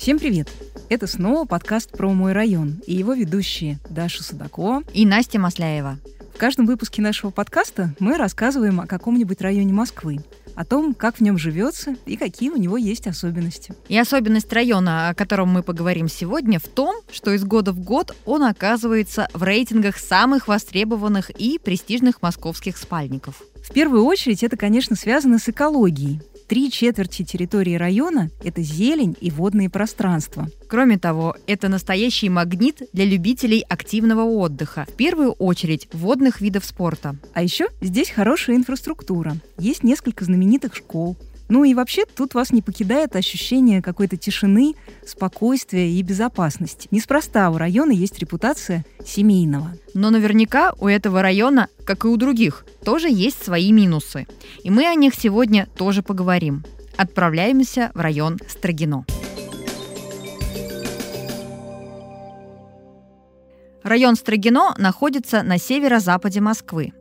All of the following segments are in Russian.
Всем привет! Это снова подкаст про мой район и его ведущие Даша Судакова и Настя Масляева. В каждом выпуске нашего подкаста мы рассказываем о каком-нибудь районе Москвы, о том, как в нем живется и какие у него есть особенности. И особенность района, о котором мы поговорим сегодня, в том, что из года в год он оказывается в рейтингах самых востребованных и престижных московских спальников. В первую очередь это, конечно, связано с экологией. Три четверти территории района – это зелень и водные пространства. Кроме того, это настоящий магнит для любителей активного отдыха, в первую очередь водных видов спорта. А еще здесь хорошая инфраструктура. Есть несколько знаменитых школ, ну и вообще тут вас не покидает ощущение какой-то тишины, спокойствия и безопасности. Неспроста у района есть репутация семейного. Но наверняка у этого района, как и у других, тоже есть свои минусы. И мы о них сегодня тоже поговорим. Отправляемся в район Строгино. Район Строгино находится на северо-западе Москвы.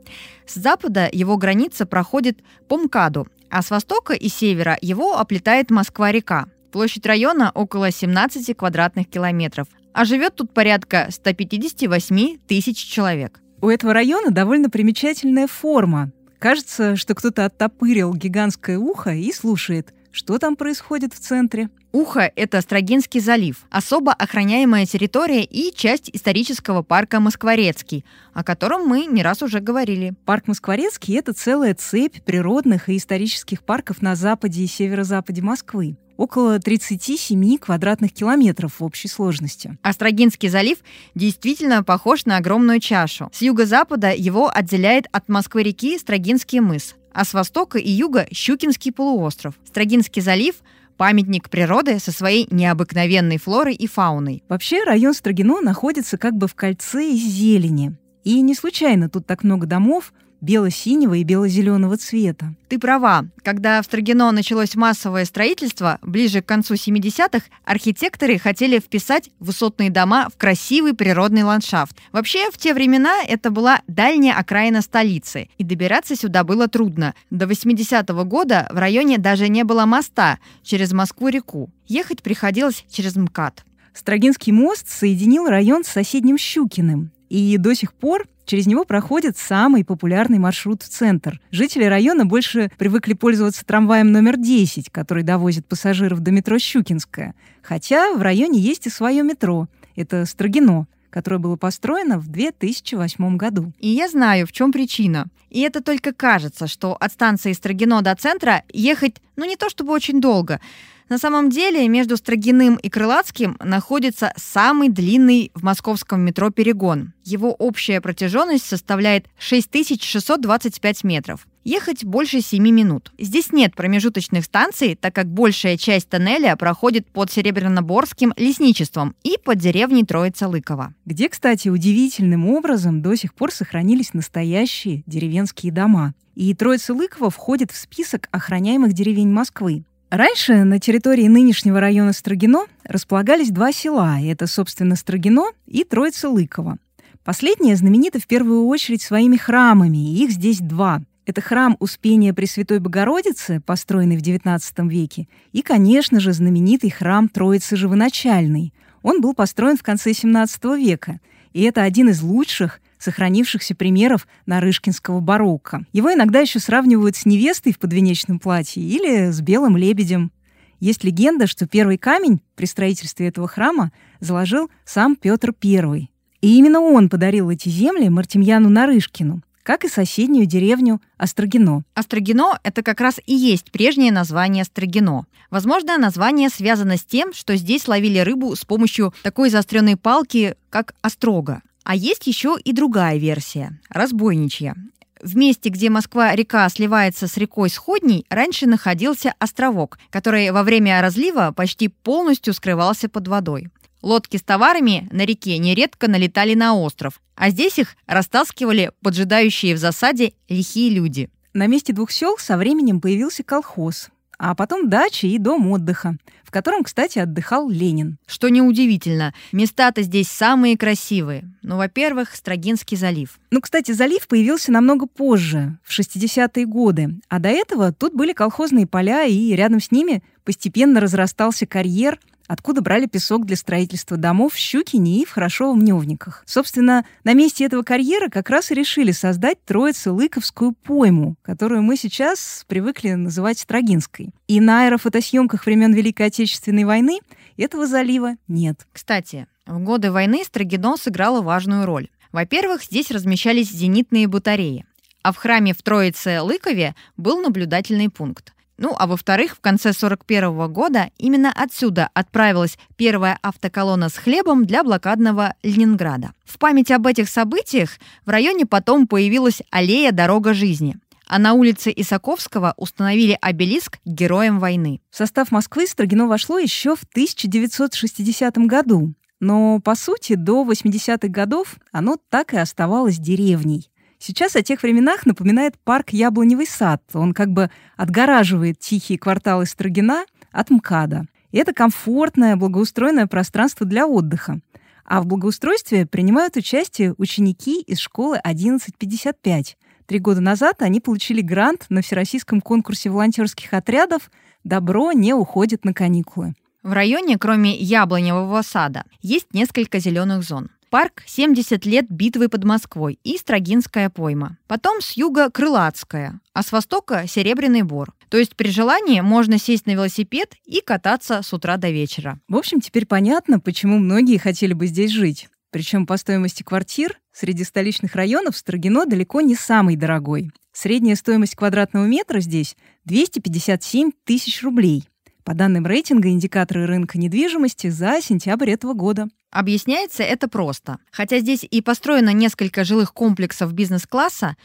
С запада его граница проходит по МКАДу, а с востока и севера его оплетает Москва-река. Площадь района около 17 квадратных километров, а живет тут порядка 158 тысяч человек. У этого района довольно примечательная форма. Кажется, что кто-то оттопырил гигантское ухо и слушает, что там происходит в центре. Ухо – это Строгинский залив, особо охраняемая территория и часть исторического парка Москворецкий, о котором мы не раз уже говорили. Парк Москворецкий – это целая цепь природных и исторических парков на западе и северо-западе Москвы около 37 квадратных километров в общей сложности. Острогинский залив действительно похож на огромную чашу. С юго-запада его отделяет от Москвы-реки Строгинский мыс, а с востока и юга – Щукинский полуостров. Строгинский залив – памятник природы со своей необыкновенной флорой и фауной. Вообще район Строгино находится как бы в кольце из зелени. И не случайно тут так много домов, бело-синего и бело-зеленого цвета. Ты права. Когда в Строгино началось массовое строительство, ближе к концу 70-х, архитекторы хотели вписать высотные дома в красивый природный ландшафт. Вообще, в те времена это была дальняя окраина столицы, и добираться сюда было трудно. До 80-го года в районе даже не было моста через Москву-реку. Ехать приходилось через МКАД. Строгинский мост соединил район с соседним Щукиным. И до сих пор Через него проходит самый популярный маршрут в центр. Жители района больше привыкли пользоваться трамваем номер 10, который довозит пассажиров до метро Щукинская. Хотя в районе есть и свое метро. Это Строгино которое было построено в 2008 году. И я знаю, в чем причина. И это только кажется, что от станции Строгино до центра ехать, ну не то чтобы очень долго. На самом деле между Строгиным и Крылатским находится самый длинный в московском метро перегон. Его общая протяженность составляет 6625 метров. Ехать больше 7 минут. Здесь нет промежуточных станций, так как большая часть тоннеля проходит под Серебряноборским лесничеством и под деревней Троица-Лыкова. Где, кстати, удивительным образом до сих пор сохранились настоящие деревенские дома. И Троица-Лыкова входит в список охраняемых деревень Москвы. Раньше на территории нынешнего района Строгино располагались два села. Это, собственно, Строгино и Троица-Лыково. Последнее знаменито в первую очередь своими храмами, их здесь два. Это храм Успения Пресвятой Богородицы, построенный в XIX веке, и, конечно же, знаменитый храм Троицы Живоначальной. Он был построен в конце XVII века, и это один из лучших сохранившихся примеров нарышкинского барокко. Его иногда еще сравнивают с невестой в подвенечном платье или с белым лебедем. Есть легенда, что первый камень при строительстве этого храма заложил сам Петр I. И именно он подарил эти земли Мартемьяну Нарышкину, как и соседнюю деревню Острогино. Острогино – это как раз и есть прежнее название Острогино. Возможно, название связано с тем, что здесь ловили рыбу с помощью такой заостренной палки, как острога. А есть еще и другая версия – разбойничья. В месте, где Москва-река сливается с рекой Сходней, раньше находился островок, который во время разлива почти полностью скрывался под водой. Лодки с товарами на реке нередко налетали на остров, а здесь их растаскивали поджидающие в засаде лихие люди. На месте двух сел со временем появился колхоз, а потом дача и дом отдыха, в котором, кстати, отдыхал Ленин. Что неудивительно, места-то здесь самые красивые. Ну, во-первых, Строгинский залив. Ну, кстати, залив появился намного позже, в 60-е годы, а до этого тут были колхозные поля, и рядом с ними постепенно разрастался карьер откуда брали песок для строительства домов в Щукине и в Хорошово-Мневниках. Собственно, на месте этого карьера как раз и решили создать Троице-Лыковскую пойму, которую мы сейчас привыкли называть Строгинской. И на аэрофотосъемках времен Великой Отечественной войны этого залива нет. Кстати, в годы войны Строгино сыграло важную роль. Во-первых, здесь размещались зенитные батареи, а в храме в Троице-Лыкове был наблюдательный пункт. Ну, а во-вторых, в конце 1941 года именно отсюда отправилась первая автоколонна с хлебом для блокадного Ленинграда. В память об этих событиях в районе потом появилась аллея «Дорога жизни», а на улице Исаковского установили обелиск героям войны. В состав Москвы Строгино вошло еще в 1960 году, но, по сути, до 80-х годов оно так и оставалось деревней. Сейчас о тех временах напоминает парк Яблоневый сад. Он как бы отгораживает тихие кварталы Строгина от МКАДа. И это комфортное, благоустроенное пространство для отдыха. А в благоустройстве принимают участие ученики из школы 1155. Три года назад они получили грант на всероссийском конкурсе волонтерских отрядов «Добро не уходит на каникулы». В районе, кроме яблоневого сада, есть несколько зеленых зон. Парк «70 лет битвы под Москвой» и Строгинская пойма. Потом с юга Крылатская, а с востока Серебряный Бор. То есть при желании можно сесть на велосипед и кататься с утра до вечера. В общем, теперь понятно, почему многие хотели бы здесь жить. Причем по стоимости квартир среди столичных районов Строгино далеко не самый дорогой. Средняя стоимость квадратного метра здесь 257 тысяч рублей. По данным рейтинга индикаторы рынка недвижимости за сентябрь этого года. Объясняется это просто. Хотя здесь и построено несколько жилых комплексов бизнес-класса,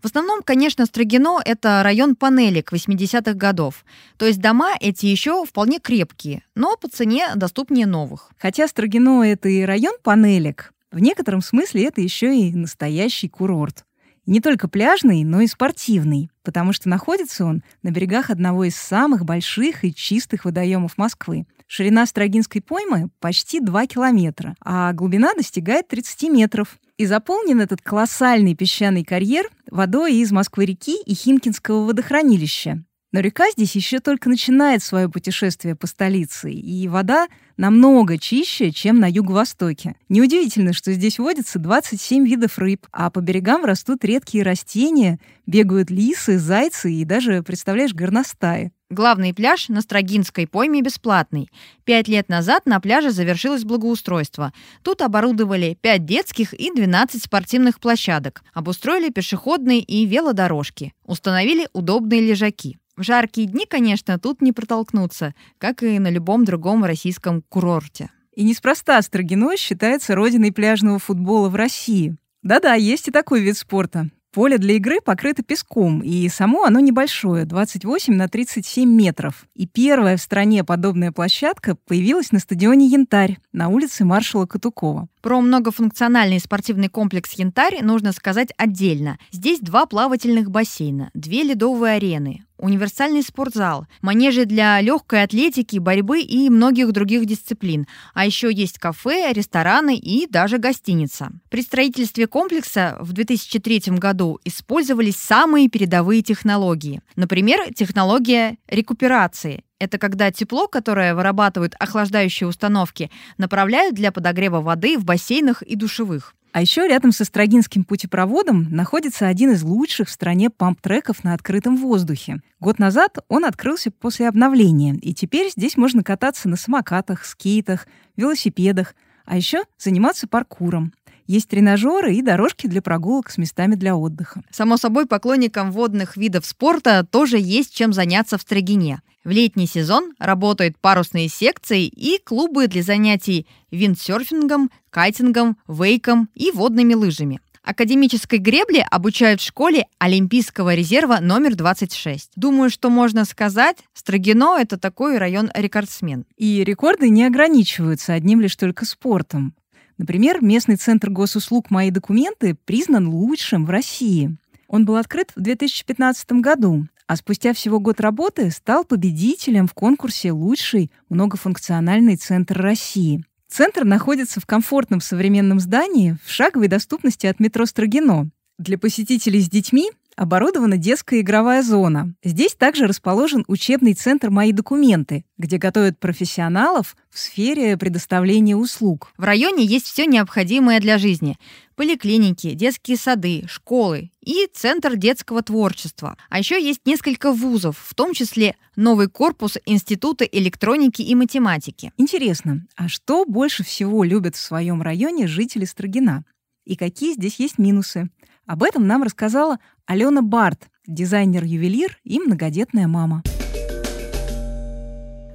в основном, конечно, Строгино — это район панелек 80-х годов. То есть дома эти еще вполне крепкие, но по цене доступнее новых. Хотя Строгино — это и район панелек, в некотором смысле это еще и настоящий курорт. Не только пляжный, но и спортивный, потому что находится он на берегах одного из самых больших и чистых водоемов Москвы Ширина Строгинской поймы почти 2 километра, а глубина достигает 30 метров. И заполнен этот колоссальный песчаный карьер водой из Москвы-реки и Химкинского водохранилища. Но река здесь еще только начинает свое путешествие по столице, и вода намного чище, чем на юго-востоке. Неудивительно, что здесь водится 27 видов рыб, а по берегам растут редкие растения, бегают лисы, зайцы и даже, представляешь, горностаи. Главный пляж на Строгинской пойме бесплатный. Пять лет назад на пляже завершилось благоустройство. Тут оборудовали 5 детских и 12 спортивных площадок, обустроили пешеходные и велодорожки, установили удобные лежаки. В жаркие дни, конечно, тут не протолкнуться, как и на любом другом российском курорте. И неспроста Строгино считается родиной пляжного футбола в России. Да-да, есть и такой вид спорта. Поле для игры покрыто песком, и само оно небольшое, 28 на 37 метров. И первая в стране подобная площадка появилась на стадионе «Янтарь» на улице маршала Катукова. Про многофункциональный спортивный комплекс «Янтарь» нужно сказать отдельно. Здесь два плавательных бассейна, две ледовые арены, универсальный спортзал, манежи для легкой атлетики, борьбы и многих других дисциплин. А еще есть кафе, рестораны и даже гостиница. При строительстве комплекса в 2003 году использовались самые передовые технологии. Например, технология рекуперации. Это когда тепло, которое вырабатывают охлаждающие установки, направляют для подогрева воды в бассейнах и душевых. А еще рядом со Строгинским путепроводом находится один из лучших в стране памп-треков на открытом воздухе. Год назад он открылся после обновления, и теперь здесь можно кататься на самокатах, скейтах, велосипедах, а еще заниматься паркуром. Есть тренажеры и дорожки для прогулок с местами для отдыха. Само собой, поклонникам водных видов спорта тоже есть чем заняться в Строгине. В летний сезон работают парусные секции и клубы для занятий виндсерфингом, кайтингом, вейком и водными лыжами. Академической гребле обучают в школе Олимпийского резерва номер 26. Думаю, что можно сказать, Строгино — это такой район-рекордсмен. И рекорды не ограничиваются одним лишь только спортом. Например, местный центр госуслуг «Мои документы» признан лучшим в России. Он был открыт в 2015 году, а спустя всего год работы стал победителем в конкурсе «Лучший многофункциональный центр России». Центр находится в комфортном современном здании в шаговой доступности от метро Строгино. Для посетителей с детьми оборудована детская игровая зона. Здесь также расположен учебный центр «Мои документы», где готовят профессионалов в сфере предоставления услуг. В районе есть все необходимое для жизни. Поликлиники, детские сады, школы и Центр детского творчества. А еще есть несколько вузов, в том числе новый корпус Института электроники и математики. Интересно, а что больше всего любят в своем районе жители Строгина? И какие здесь есть минусы? Об этом нам рассказала Алена Барт, дизайнер-ювелир и многодетная мама.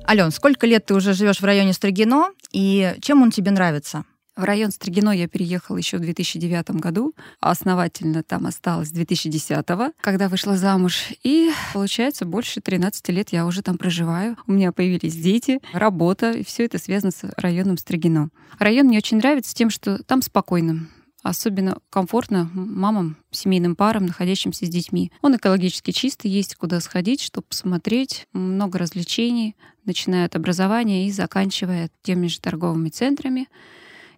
Ален, сколько лет ты уже живешь в районе Строгино и чем он тебе нравится? В район Строгино я переехала еще в 2009 году, а основательно там осталась 2010, когда вышла замуж. И, получается, больше 13 лет я уже там проживаю. У меня появились дети, работа, и все это связано с районом Строгино. Район мне очень нравится тем, что там спокойно. Особенно комфортно мамам, семейным парам, находящимся с детьми. Он экологически чистый, есть куда сходить, чтобы посмотреть. Много развлечений, начиная от образования и заканчивая теми же торговыми центрами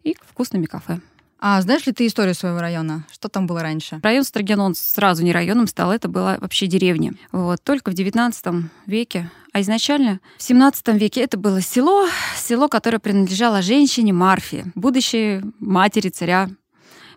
и вкусными кафе. А знаешь ли ты историю своего района? Что там было раньше? Район Строгин, он сразу не районом стал, это была вообще деревня. Вот. Только в 19 веке а изначально в 17 веке это было село, село, которое принадлежало женщине Марфе, будущей матери царя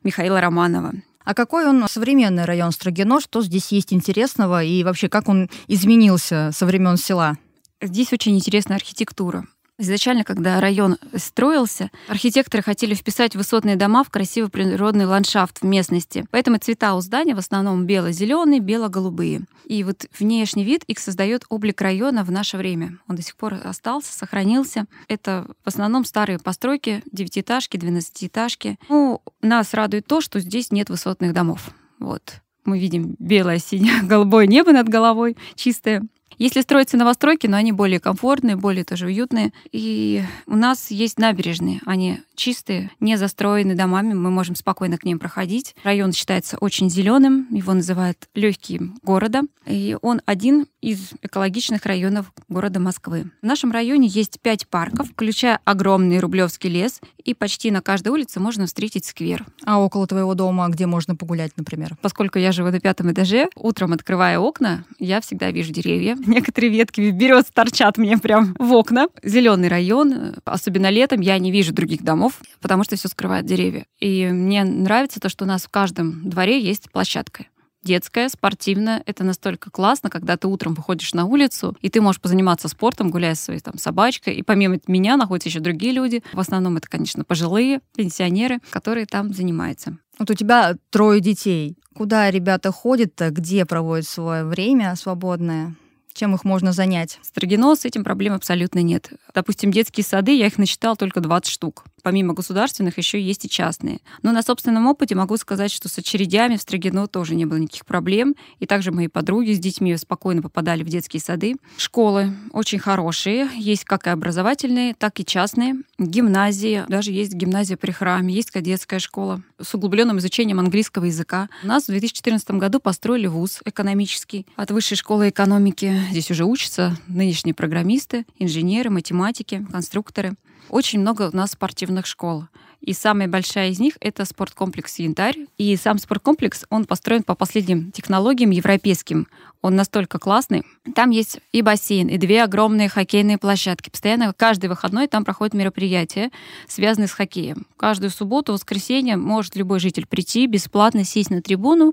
Михаила Романова. А какой он современный район Строгино? Что здесь есть интересного? И вообще, как он изменился со времен села? Здесь очень интересная архитектура. Изначально, когда район строился, архитекторы хотели вписать высотные дома в красивый природный ландшафт в местности. Поэтому цвета у здания в основном бело-зеленые, бело-голубые. И вот внешний вид их создает облик района в наше время. Он до сих пор остался, сохранился. Это в основном старые постройки, девятиэтажки, двенадцатиэтажки. Ну, нас радует то, что здесь нет высотных домов. Вот. Мы видим белое, синее, голубое небо над головой, чистое. Если строятся новостройки, но они более комфортные, более тоже уютные. И у нас есть набережные. Они чистые, не застроены домами, мы можем спокойно к ним проходить. Район считается очень зеленым, его называют легким города, и он один из экологичных районов города Москвы. В нашем районе есть пять парков, включая огромный Рублевский лес, и почти на каждой улице можно встретить сквер. А около твоего дома где можно погулять, например? Поскольку я живу на пятом этаже, утром открывая окна, я всегда вижу деревья. Некоторые ветки берез торчат мне прям в окна. Зеленый район, особенно летом, я не вижу других домов, потому что все скрывает деревья. И мне нравится то, что у нас в каждом дворе есть площадка детская, спортивная. Это настолько классно, когда ты утром выходишь на улицу, и ты можешь позаниматься спортом, гуляя со своей там, собачкой. И помимо меня находятся еще другие люди. В основном это, конечно, пожилые пенсионеры, которые там занимаются. Вот у тебя трое детей. Куда ребята ходят, где проводят свое время свободное? Чем их можно занять? Строгино с этим проблем абсолютно нет. Допустим, детские сады, я их насчитала только 20 штук. Помимо государственных еще есть и частные. Но на собственном опыте могу сказать, что с очередями в Строгино тоже не было никаких проблем. И также мои подруги с детьми спокойно попадали в детские сады. Школы очень хорошие. Есть как и образовательные, так и частные. Гимназии. Даже есть гимназия при храме. Есть кадетская школа с углубленным изучением английского языка. У нас в 2014 году построили вуз экономический от Высшей школы экономики. Здесь уже учатся нынешние программисты, инженеры, математики, конструкторы. Очень много у нас спортивных школ. И самая большая из них — это спорткомплекс «Янтарь». И сам спорткомплекс, он построен по последним технологиям европейским. Он настолько классный. Там есть и бассейн, и две огромные хоккейные площадки. Постоянно каждый выходной там проходят мероприятия, связанные с хоккеем. Каждую субботу, воскресенье может любой житель прийти, бесплатно сесть на трибуну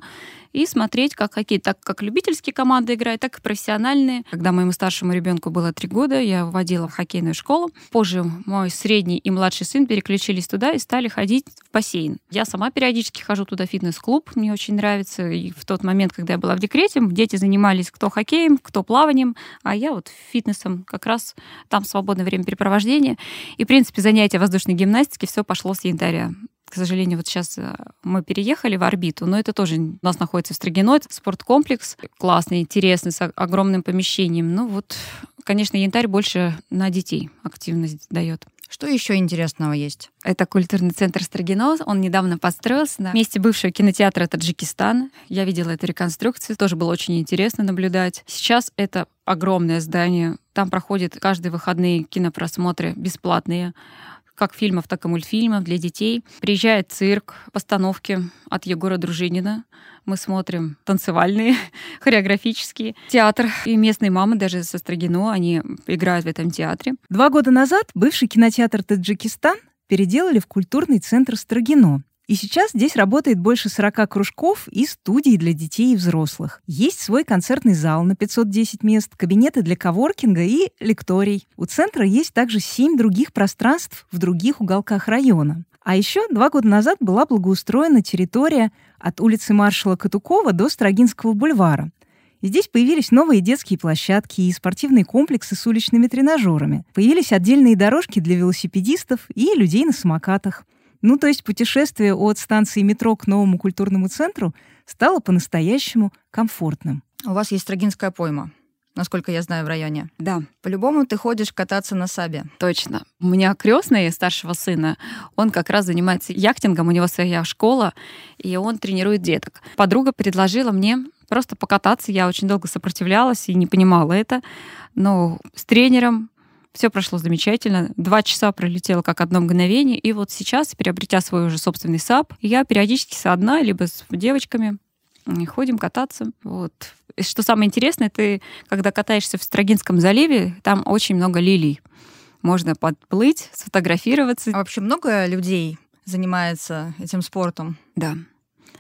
и смотреть, как хоккей, так как любительские команды играют, так и профессиональные. Когда моему старшему ребенку было три года, я вводила в хоккейную школу. Позже мой средний и младший сын переключились туда и стали ходить в бассейн. Я сама периодически хожу туда в фитнес-клуб, мне очень нравится. И в тот момент, когда я была в декрете, дети занимались кто хоккеем, кто плаванием, а я вот фитнесом как раз там свободное время препровождения. И, в принципе, занятия воздушной гимнастики все пошло с янтаря. К сожалению, вот сейчас э, мы переехали в орбиту, но это тоже у нас находится в Строгино. Спорткомплекс классный, интересный, с огромным помещением. Ну вот, конечно, янтарь больше на детей активность дает. Что еще интересного есть? Это культурный центр Строгино. Он недавно построился на месте бывшего кинотеатра Таджикистан. Я видела эту реконструкцию. Тоже было очень интересно наблюдать. Сейчас это огромное здание. Там проходят каждые выходные кинопросмотры бесплатные как фильмов, так и мультфильмов для детей. Приезжает цирк, постановки от Егора Дружинина. Мы смотрим танцевальные, хореографические. Театр и местные мамы даже со Строгино, они играют в этом театре. Два года назад бывший кинотеатр «Таджикистан» переделали в культурный центр Строгино. И сейчас здесь работает больше 40 кружков и студий для детей и взрослых. Есть свой концертный зал на 510 мест, кабинеты для коворкинга и лекторий. У центра есть также 7 других пространств в других уголках района. А еще два года назад была благоустроена территория от улицы маршала Катукова до Строгинского бульвара. здесь появились новые детские площадки и спортивные комплексы с уличными тренажерами. Появились отдельные дорожки для велосипедистов и людей на самокатах. Ну, то есть путешествие от станции метро к новому культурному центру стало по-настоящему комфортным. У вас есть Строгинская пойма насколько я знаю, в районе. Да. По-любому ты ходишь кататься на сабе. Точно. У меня крестный старшего сына, он как раз занимается яхтингом, у него своя школа, и он тренирует деток. Подруга предложила мне просто покататься. Я очень долго сопротивлялась и не понимала это. Но с тренером все прошло замечательно. Два часа пролетело как одно мгновение. И вот сейчас, приобретя свой уже собственный САП, я периодически с одна, либо с девочками ходим кататься. Вот. И что самое интересное, ты, когда катаешься в Строгинском заливе, там очень много лилий. Можно подплыть, сфотографироваться. А вообще много людей занимается этим спортом? Да.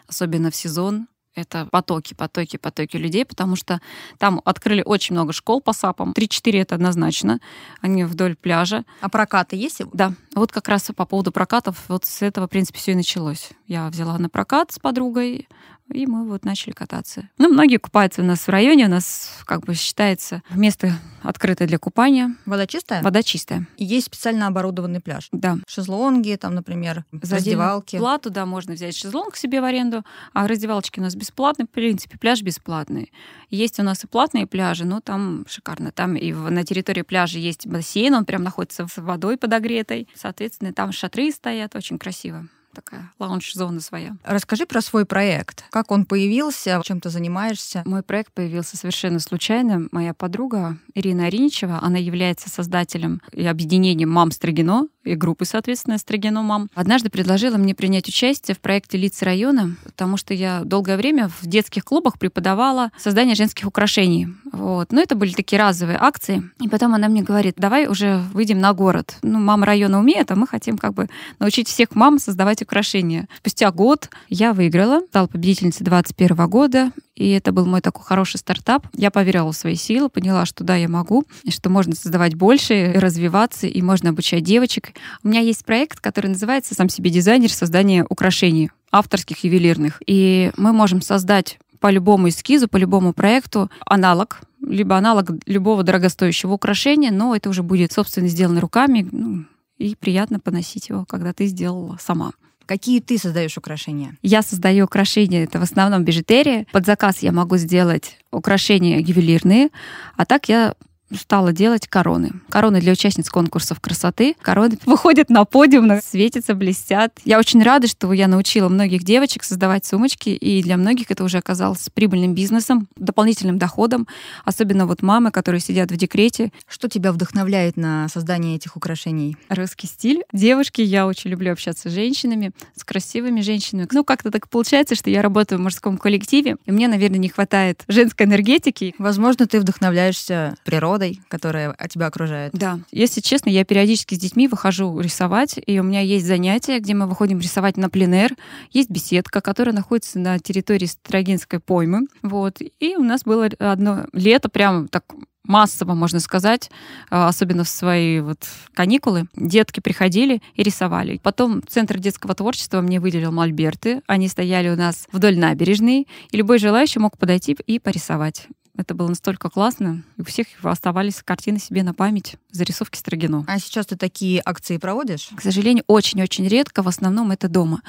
Особенно в сезон это потоки, потоки, потоки людей, потому что там открыли очень много школ по САПам. Три-четыре это однозначно. Они вдоль пляжа. А прокаты есть? Да. Вот как раз по поводу прокатов, вот с этого, в принципе, все и началось. Я взяла на прокат с подругой, и мы вот начали кататься. Ну, многие купаются у нас в районе, у нас как бы считается место открытое для купания. Вода чистая? Вода чистая. И есть специально оборудованный пляж? Да. Шезлонги, там, например, За раздевалки? плату, да, можно взять шезлонг себе в аренду, а раздевалочки у нас бесплатные, в принципе, пляж бесплатный. Есть у нас и платные пляжи, но там шикарно. Там и на территории пляжа есть бассейн, он прям находится с водой подогретой. Соответственно, там шатры стоят, очень красиво такая лаунж-зона своя. Расскажи про свой проект. Как он появился, чем ты занимаешься? Мой проект появился совершенно случайно. Моя подруга Ирина Ариничева, она является создателем и объединением «Мам Строгино», и группы, соответственно, Строгино «Мам». Однажды предложила мне принять участие в проекте «Лица района», потому что я долгое время в детских клубах преподавала создание женских украшений. Вот. Но это были такие разовые акции. И потом она мне говорит, давай уже выйдем на город. Ну, мама района умеет, а мы хотим как бы научить всех мам создавать украшения. Спустя год я выиграла, стала победительницей 2021 года, и это был мой такой хороший стартап. Я поверила в свои силы, поняла, что да, я могу, что можно создавать больше, развиваться, и можно обучать девочек. У меня есть проект, который называется «Сам себе дизайнер. Создание украшений» авторских ювелирных. И мы можем создать по любому эскизу, по любому проекту аналог, либо аналог любого дорогостоящего украшения, но это уже будет, собственно, сделано руками, ну, и приятно поносить его, когда ты сделала сама. Какие ты создаешь украшения? Я создаю украшения, это в основном бижутерия. Под заказ я могу сделать украшения ювелирные, а так я стала делать короны. Короны для участниц конкурсов красоты. Короны выходят на подиум, светятся, блестят. Я очень рада, что я научила многих девочек создавать сумочки, и для многих это уже оказалось прибыльным бизнесом, дополнительным доходом, особенно вот мамы, которые сидят в декрете. Что тебя вдохновляет на создание этих украшений? Русский стиль. Девушки, я очень люблю общаться с женщинами, с красивыми женщинами. Ну, как-то так получается, что я работаю в мужском коллективе, и мне, наверное, не хватает женской энергетики. Возможно, ты вдохновляешься природой, природой, которая тебя окружает. Да. Если честно, я периодически с детьми выхожу рисовать, и у меня есть занятия, где мы выходим рисовать на пленэр. Есть беседка, которая находится на территории Строгинской поймы. Вот. И у нас было одно лето прям так массово, можно сказать, а, особенно в свои вот каникулы, детки приходили и рисовали. Потом Центр детского творчества мне выделил мольберты. Они стояли у нас вдоль набережной, и любой желающий мог подойти и порисовать. Это было настолько классно. И у всех оставались картины себе на память, зарисовки Строгино. А сейчас ты такие акции проводишь? К сожалению, очень-очень редко. В основном это дома.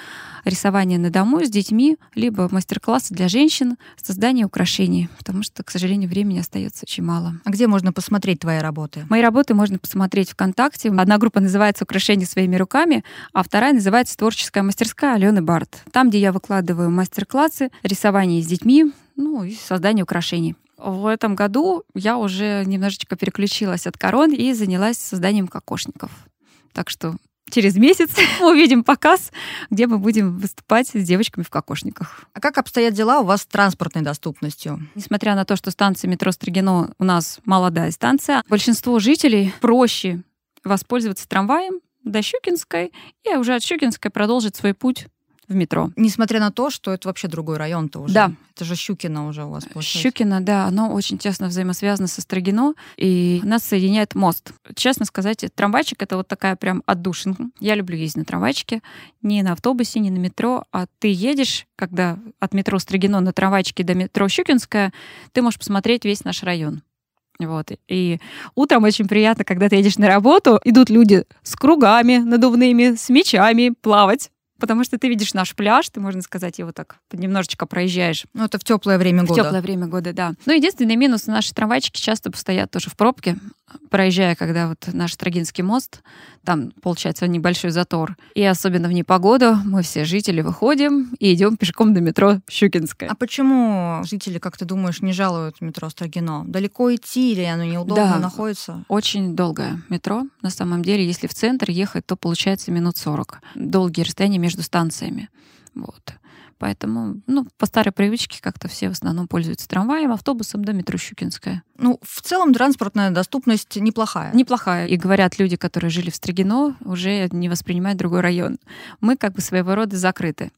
Рисование на дому с детьми, либо мастер-классы для женщин, создание украшений. Потому что, к сожалению, времени остается очень мало. А где можно посмотреть твои работы? Мои работы можно посмотреть ВКонтакте. Одна группа называется «Украшения своими руками», а вторая называется «Творческая мастерская Алены Барт». Там, где я выкладываю мастер-классы, рисование с детьми, ну и создание украшений. В этом году я уже немножечко переключилась от корон и занялась созданием кокошников. Так что через месяц мы увидим показ, где мы будем выступать с девочками в кокошниках. А как обстоят дела у вас с транспортной доступностью? Несмотря на то, что станция метро Строгино у нас молодая станция, большинство жителей проще воспользоваться трамваем до Щукинской и уже от Щукинской продолжить свой путь в метро. Несмотря на то, что это вообще другой район-то уже. Да. Это же Щукино уже у вас получается. Щукино, да, оно очень тесно взаимосвязано со Строгино, и нас соединяет мост. Честно сказать, трамвайчик — это вот такая прям отдушинка. Я люблю ездить на трамвайчике, не на автобусе, не на метро, а ты едешь, когда от метро Строгино на трамвайчике до метро Щукинская, ты можешь посмотреть весь наш район. Вот. И утром очень приятно, когда ты едешь на работу, идут люди с кругами надувными, с мечами плавать потому что ты видишь наш пляж, ты, можно сказать, его так немножечко проезжаешь. Ну, это в теплое время года. В теплое время года, да. Ну, единственный минус, наши трамвайчики часто постоят тоже в пробке, проезжая, когда вот наш Строгинский мост, там получается небольшой затор. И особенно в непогоду мы все жители выходим и идем пешком до метро Щукинское. А почему жители, как ты думаешь, не жалуют метро Строгино? Далеко идти или оно неудобно Да. находится? Очень долгое метро. На самом деле, если в центр ехать, то получается минут 40. Долгие расстояния между станциями. Вот. Поэтому, ну, по старой привычке как-то все в основном пользуются трамваем, автобусом до метро Щукинская. Ну, в целом транспортная доступность неплохая. Неплохая. И говорят люди, которые жили в Строгино, уже не воспринимают другой район. Мы как бы своего рода закрыты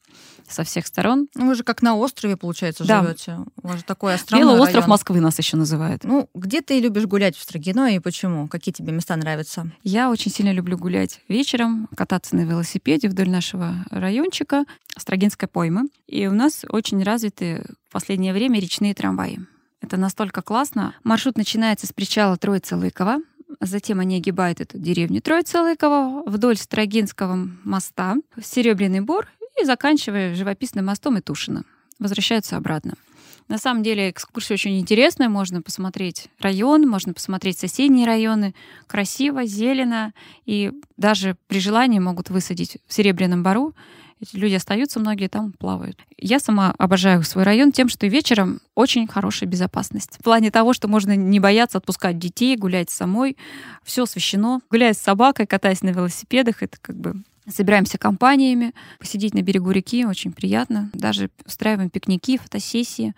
со всех сторон. Ну, вы же как на острове, получается, Да. живете. У вас же такой островной Белый остров район. Москвы нас еще называют. Ну, где ты любишь гулять в Строгино и почему? Какие тебе места нравятся? Я очень сильно люблю гулять вечером, кататься на велосипеде вдоль нашего райончика Строгинской поймы. И у нас очень развиты в последнее время речные трамваи. Это настолько классно. Маршрут начинается с причала Троица-Лыкова, Затем они огибают эту деревню Троица-Лыкова вдоль Строгинского моста, Серебряный Бор и заканчивая живописным мостом и Тушино. Возвращаются обратно. На самом деле экскурсия очень интересная. Можно посмотреть район, можно посмотреть соседние районы. Красиво, зелено. И даже при желании могут высадить в Серебряном Бару. Эти люди остаются, многие там плавают. Я сама обожаю свой район тем, что вечером очень хорошая безопасность. В плане того, что можно не бояться отпускать детей, гулять самой. Все освещено. Гуляя с собакой, катаясь на велосипедах, это как бы Собираемся компаниями, посидеть на берегу реки, очень приятно. Даже устраиваем пикники, фотосессии.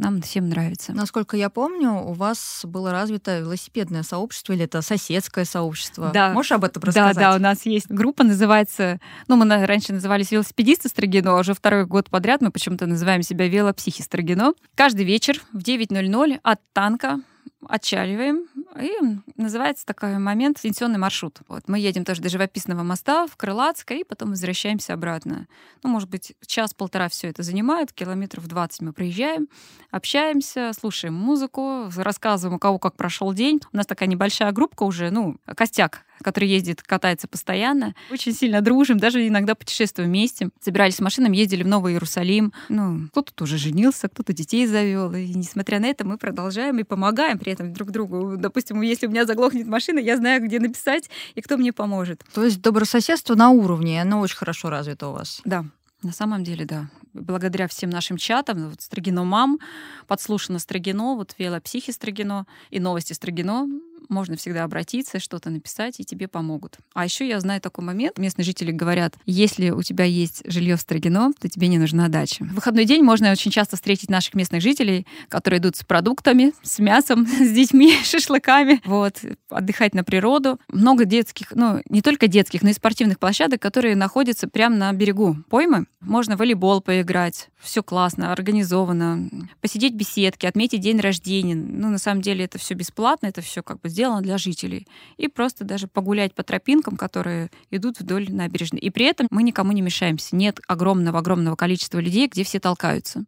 Нам всем нравится. Насколько я помню, у вас было развито велосипедное сообщество или это соседское сообщество. Да. Можешь об этом Да, рассказать? да, у нас есть группа, называется, ну, мы раньше назывались велосипедисты Строгино, а уже второй год подряд мы почему-то называем себя велопсихи Строгино. Каждый вечер в 9.00 от танка отчаливаем, и называется такой момент пенсионный маршрут. Вот мы едем тоже до живописного моста в Крылатское, и потом возвращаемся обратно. Ну, может быть, час-полтора все это занимает, километров 20 мы проезжаем, общаемся, слушаем музыку, рассказываем, у кого как прошел день. У нас такая небольшая группа уже, ну, костяк, который ездит, катается постоянно. Очень сильно дружим, даже иногда путешествуем вместе. Собирались с машинами, ездили в Новый Иерусалим. Ну, кто-то тоже женился, кто-то детей завел. И несмотря на это, мы продолжаем и помогаем при этом друг другу. Допустим, если у меня заглохнет машина, я знаю, где написать и кто мне поможет. То есть добрососедство на уровне, оно очень хорошо развито у вас. Да, на самом деле, да. Благодаря всем нашим чатам, вот Строгино Мам, подслушано Строгино, вот велопсихи Строгино и новости Строгино, можно всегда обратиться, что-то написать, и тебе помогут. А еще я знаю такой момент. Местные жители говорят, если у тебя есть жилье в Строгино, то тебе не нужна дача. В выходной день можно очень часто встретить наших местных жителей, которые идут с продуктами, с мясом, с детьми, шашлыками, вот, отдыхать на природу. Много детских, ну, не только детских, но и спортивных площадок, которые находятся прямо на берегу поймы. Можно волейбол поиграть. Все классно, организовано. Посидеть в беседке, отметить день рождения. Ну, на самом деле, это все бесплатно, это все как бы сделано для жителей. И просто даже погулять по тропинкам, которые идут вдоль набережной. И при этом мы никому не мешаемся. Нет огромного-огромного количества людей, где все толкаются.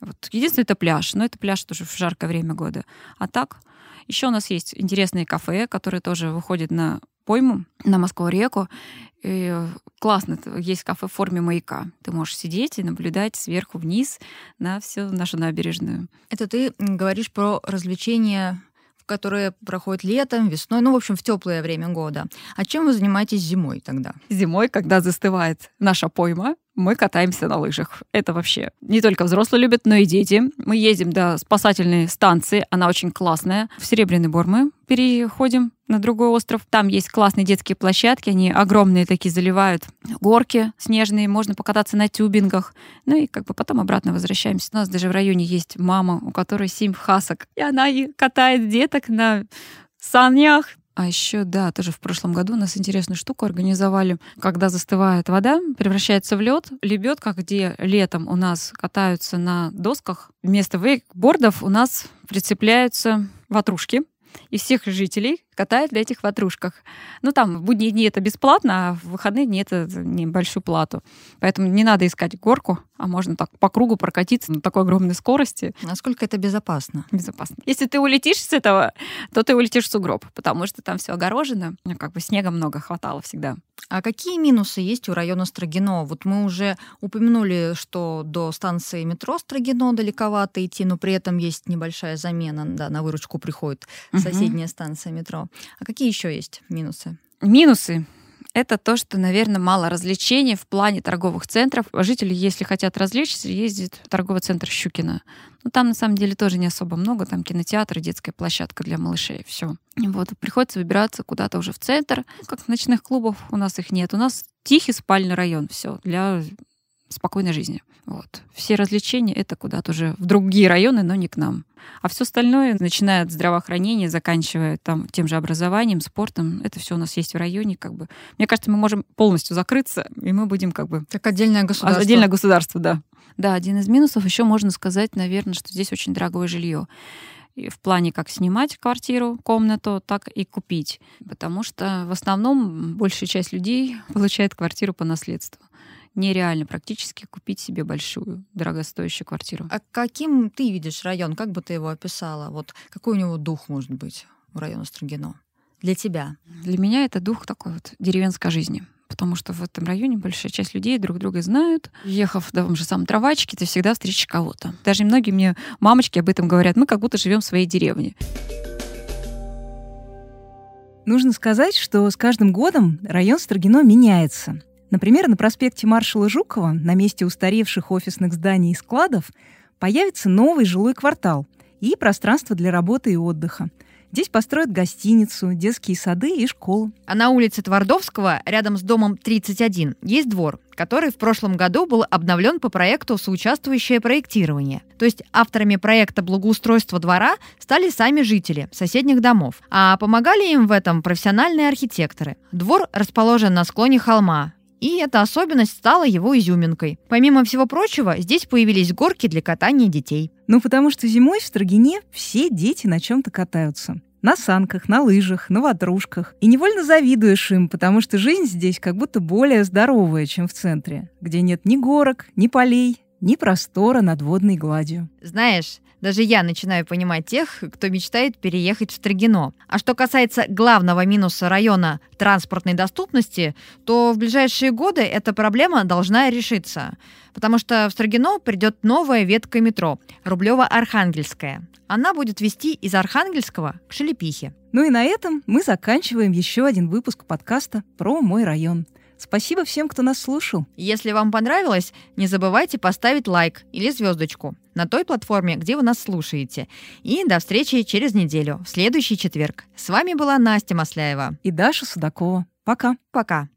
Вот. Единственное, это пляж. Но это пляж тоже в жаркое время года. А так, еще у нас есть интересные кафе, которые тоже выходят на пойму, на Москву-реку. И классно, есть кафе в форме маяка. Ты можешь сидеть и наблюдать сверху вниз на всю нашу набережную. Это ты говоришь про развлечения, которые проходят летом, весной, ну, в общем, в теплое время года. А чем вы занимаетесь зимой тогда? Зимой, когда застывает наша пойма, мы катаемся на лыжах. Это вообще не только взрослые любят, но и дети. Мы ездим до спасательной станции, она очень классная. В Серебряный Бор мы переходим на другой остров. Там есть классные детские площадки, они огромные такие, заливают горки снежные, можно покататься на тюбингах. Ну и как бы потом обратно возвращаемся. У нас даже в районе есть мама, у которой семь хасок, и она катает деток на санях, а еще, да, тоже в прошлом году у нас интересную штуку организовали. Когда застывает вода, превращается в лед. Лебедка, где летом у нас катаются на досках, вместо вейкбордов у нас прицепляются ватрушки и всех жителей катает на этих ватрушках. Ну, там, в будние дни это бесплатно, а в выходные дни это небольшую плату. Поэтому не надо искать горку, а можно так по кругу прокатиться на такой огромной скорости. Насколько это безопасно? Безопасно. Если ты улетишь с этого, то ты улетишь в сугроб, потому что там все огорожено. Ну, как бы снега много хватало всегда. А какие минусы есть у района Строгино? Вот мы уже упомянули, что до станции метро Строгино далековато идти, но при этом есть небольшая замена, да, на выручку приходит угу. соседняя станция метро. А какие еще есть минусы? Минусы это то, что, наверное, мало развлечений в плане торговых центров. Жители, если хотят развлечься, ездят в торговый центр Щукина. Но там, на самом деле, тоже не особо много. Там кинотеатр детская площадка для малышей. Все. Вот. Приходится выбираться куда-то уже в центр. Как ночных клубов у нас их нет. У нас тихий спальный район. Все. Для спокойной жизни. Вот. Все развлечения — это куда-то уже в другие районы, но не к нам. А все остальное, начиная от здравоохранения, заканчивая там тем же образованием, спортом, это все у нас есть в районе. Как бы. Мне кажется, мы можем полностью закрыться, и мы будем как бы... Как отдельное государство. Отдельное государство, да. Да, один из минусов еще можно сказать, наверное, что здесь очень дорогое жилье и в плане как снимать квартиру, комнату, так и купить. Потому что в основном большая часть людей получает квартиру по наследству нереально практически купить себе большую, дорогостоящую квартиру. А каким ты видишь район? Как бы ты его описала? Вот какой у него дух может быть у района Строгино? Для тебя? Для меня это дух такой вот деревенской жизни потому что в этом районе большая часть людей друг друга знают. Ехав в том же самом травачке, ты всегда встретишь кого-то. Даже многие мне мамочки об этом говорят. Мы как будто живем в своей деревне. Нужно сказать, что с каждым годом район Строгино меняется. Например, на проспекте маршала Жукова, на месте устаревших офисных зданий и складов, появится новый жилой квартал и пространство для работы и отдыха. Здесь построят гостиницу, детские сады и школу. А на улице Твардовского, рядом с домом 31, есть двор, который в прошлом году был обновлен по проекту «Соучаствующее проектирование». То есть авторами проекта благоустройства двора стали сами жители соседних домов. А помогали им в этом профессиональные архитекторы. Двор расположен на склоне холма, и эта особенность стала его изюминкой. Помимо всего прочего, здесь появились горки для катания детей. Ну, потому что зимой в Строгине все дети на чем-то катаются. На санках, на лыжах, на ватрушках. И невольно завидуешь им, потому что жизнь здесь как будто более здоровая, чем в центре, где нет ни горок, ни полей, ни простора над водной гладью. Знаешь, даже я начинаю понимать тех, кто мечтает переехать в Строгино. А что касается главного минуса района транспортной доступности, то в ближайшие годы эта проблема должна решиться. Потому что в Строгино придет новая ветка метро – Рублево-Архангельская. Она будет вести из Архангельского к Шелепихе. Ну и на этом мы заканчиваем еще один выпуск подкаста про мой район. Спасибо всем, кто нас слушал. Если вам понравилось, не забывайте поставить лайк или звездочку на той платформе, где вы нас слушаете. И до встречи через неделю, в следующий четверг. С вами была Настя Масляева и Даша Судакова. Пока. Пока.